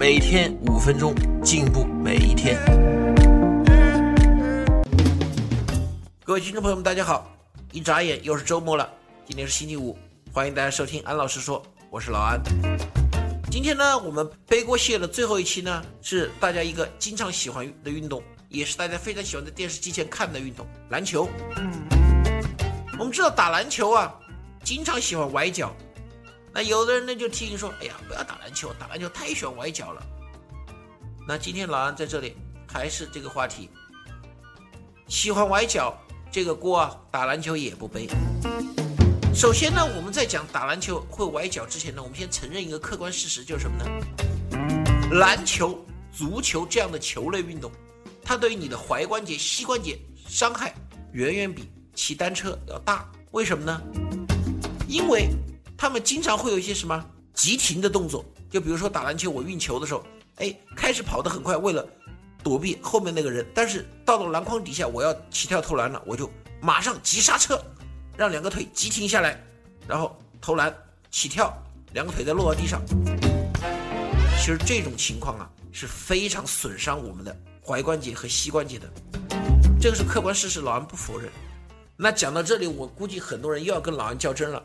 每天五分钟，进步每一天。各位听众朋友们，大家好！一眨眼又是周末了，今天是星期五，欢迎大家收听安老师说，我是老安。今天呢，我们背锅蟹的最后一期呢，是大家一个经常喜欢的运动，也是大家非常喜欢在电视机前看的运动——篮球。我们知道打篮球啊，经常喜欢崴脚。那有的人呢就提醒说：“哎呀，不要打篮球，打篮球太喜欢崴脚了。”那今天老安在这里还是这个话题，喜欢崴脚这个锅啊，打篮球也不背。首先呢，我们在讲打篮球会崴脚之前呢，我们先承认一个客观事实，就是什么呢？篮球、足球这样的球类运动，它对于你的踝关节、膝关节伤害远远比骑单车要大。为什么呢？因为他们经常会有一些什么急停的动作，就比如说打篮球，我运球的时候，哎，开始跑得很快，为了躲避后面那个人，但是到了篮筐底下，我要起跳投篮了，我就马上急刹车，让两个腿急停下来，然后投篮起跳，两个腿再落到地上。其实这种情况啊是非常损伤我们的踝关节和膝关节的，这个是客观事实，老安不否认。那讲到这里，我估计很多人又要跟老安较真了。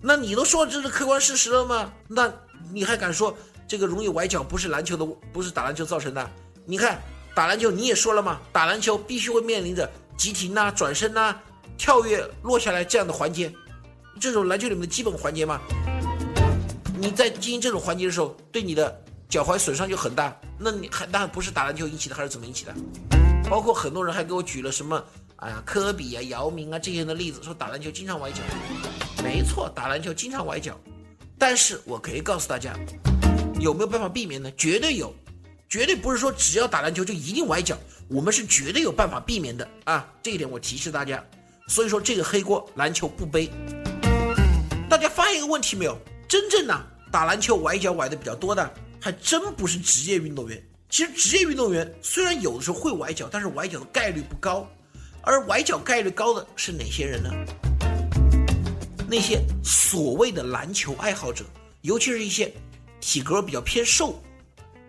那你都说这是客观事实了吗？那你还敢说这个容易崴脚不是篮球的，不是打篮球造成的？你看打篮球你也说了嘛，打篮球必须会面临着急停呐、转身呐、跳跃落下来这样的环节，这种篮球里面的基本环节嘛。你在进行这种环节的时候，对你的脚踝损伤就很大。那你还那不是打篮球引起的，还是怎么引起的？包括很多人还给我举了什么，哎呀，科比啊、姚明啊这些人的例子，说打篮球经常崴脚。没错，打篮球经常崴脚，但是我可以告诉大家，有没有办法避免呢？绝对有，绝对不是说只要打篮球就一定崴脚，我们是绝对有办法避免的啊！这一点我提示大家。所以说这个黑锅篮球不背。大家发现一个问题没有？真正呢打篮球崴脚崴的比较多的，还真不是职业运动员。其实职业运动员虽然有的时候会崴脚，但是崴脚的概率不高。而崴脚概率高的是哪些人呢？那些所谓的篮球爱好者，尤其是一些体格比较偏瘦，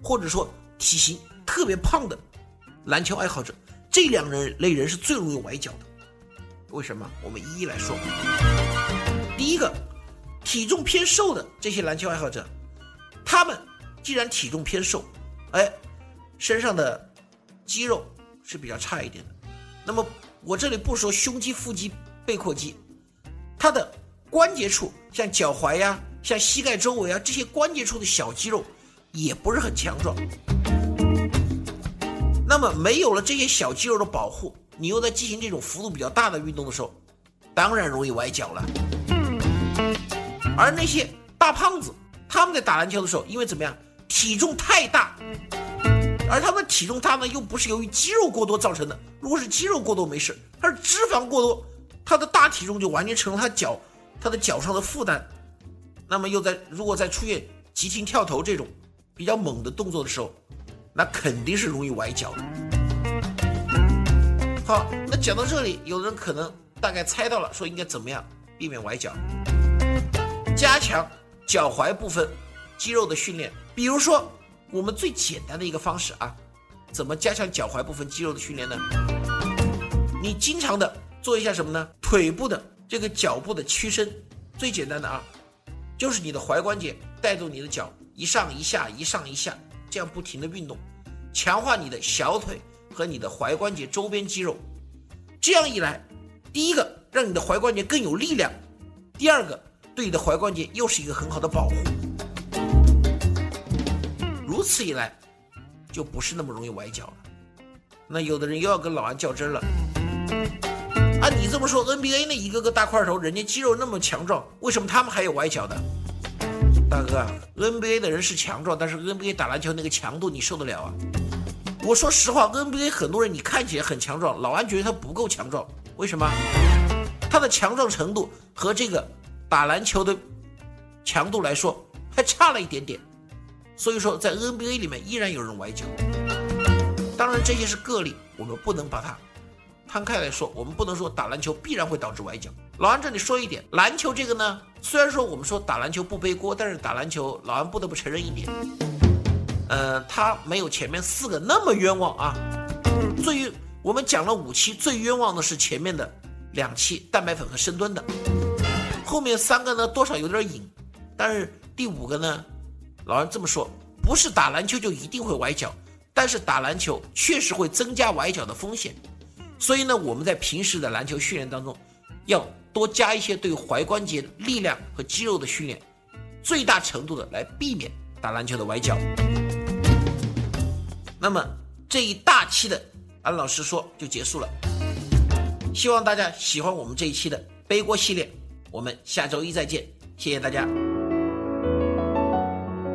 或者说体型特别胖的篮球爱好者，这两人类人是最容易崴脚的。为什么？我们一一来说。第一个，体重偏瘦的这些篮球爱好者，他们既然体重偏瘦，哎，身上的肌肉是比较差一点的。那么我这里不说胸肌、腹肌、背阔肌，他的。关节处像脚踝呀，像膝盖周围啊这些关节处的小肌肉，也不是很强壮。那么没有了这些小肌肉的保护，你又在进行这种幅度比较大的运动的时候，当然容易崴脚了。而那些大胖子，他们在打篮球的时候，因为怎么样，体重太大，而他们的体重大呢，又不是由于肌肉过多造成的。如果是肌肉过多没事，他是脂肪过多，他的大体重就完全成了他脚。他的脚上的负担，那么又在如果在出现急停跳投这种比较猛的动作的时候，那肯定是容易崴脚。好，那讲到这里，有的人可能大概猜到了，说应该怎么样避免崴脚？加强脚踝部分肌肉的训练，比如说我们最简单的一个方式啊，怎么加强脚踝部分肌肉的训练呢？你经常的做一下什么呢？腿部的。这个脚部的屈伸，最简单的啊，就是你的踝关节带动你的脚一上一下，一上一下，这样不停的运动，强化你的小腿和你的踝关节周边肌肉。这样一来，第一个让你的踝关节更有力量，第二个对你的踝关节又是一个很好的保护。如此一来，就不是那么容易崴脚了。那有的人又要跟老安较真了。啊，你这么说，NBA 那一个个大块头，人家肌肉那么强壮，为什么他们还有崴脚的？大哥，NBA 的人是强壮，但是 NBA 打篮球那个强度你受得了啊？我说实话，NBA 很多人你看起来很强壮，老安觉得他不够强壮，为什么？他的强壮程度和这个打篮球的强度来说还差了一点点，所以说在 NBA 里面依然有人崴脚。当然这些是个例，我们不能把它摊开来说，我们不能说打篮球必然会导致崴脚。老安这里说一点，篮球这个呢，虽然说我们说打篮球不背锅，但是打篮球老安不得不承认一点。呃，他没有前面四个那么冤枉啊。最我们讲了五期，最冤枉的是前面的两期蛋白粉和深蹲的，后面三个呢多少有点瘾，但是第五个呢，老安这么说，不是打篮球就一定会崴脚，但是打篮球确实会增加崴脚的风险。所以呢，我们在平时的篮球训练当中，要多加一些对踝关节力量和肌肉的训练，最大程度的来避免打篮球的崴脚。那么这一大期的安老师说就结束了，希望大家喜欢我们这一期的背锅系列，我们下周一再见，谢谢大家。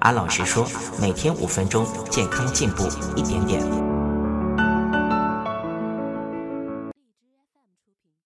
安老师说，每天五分钟，健康进步一点点。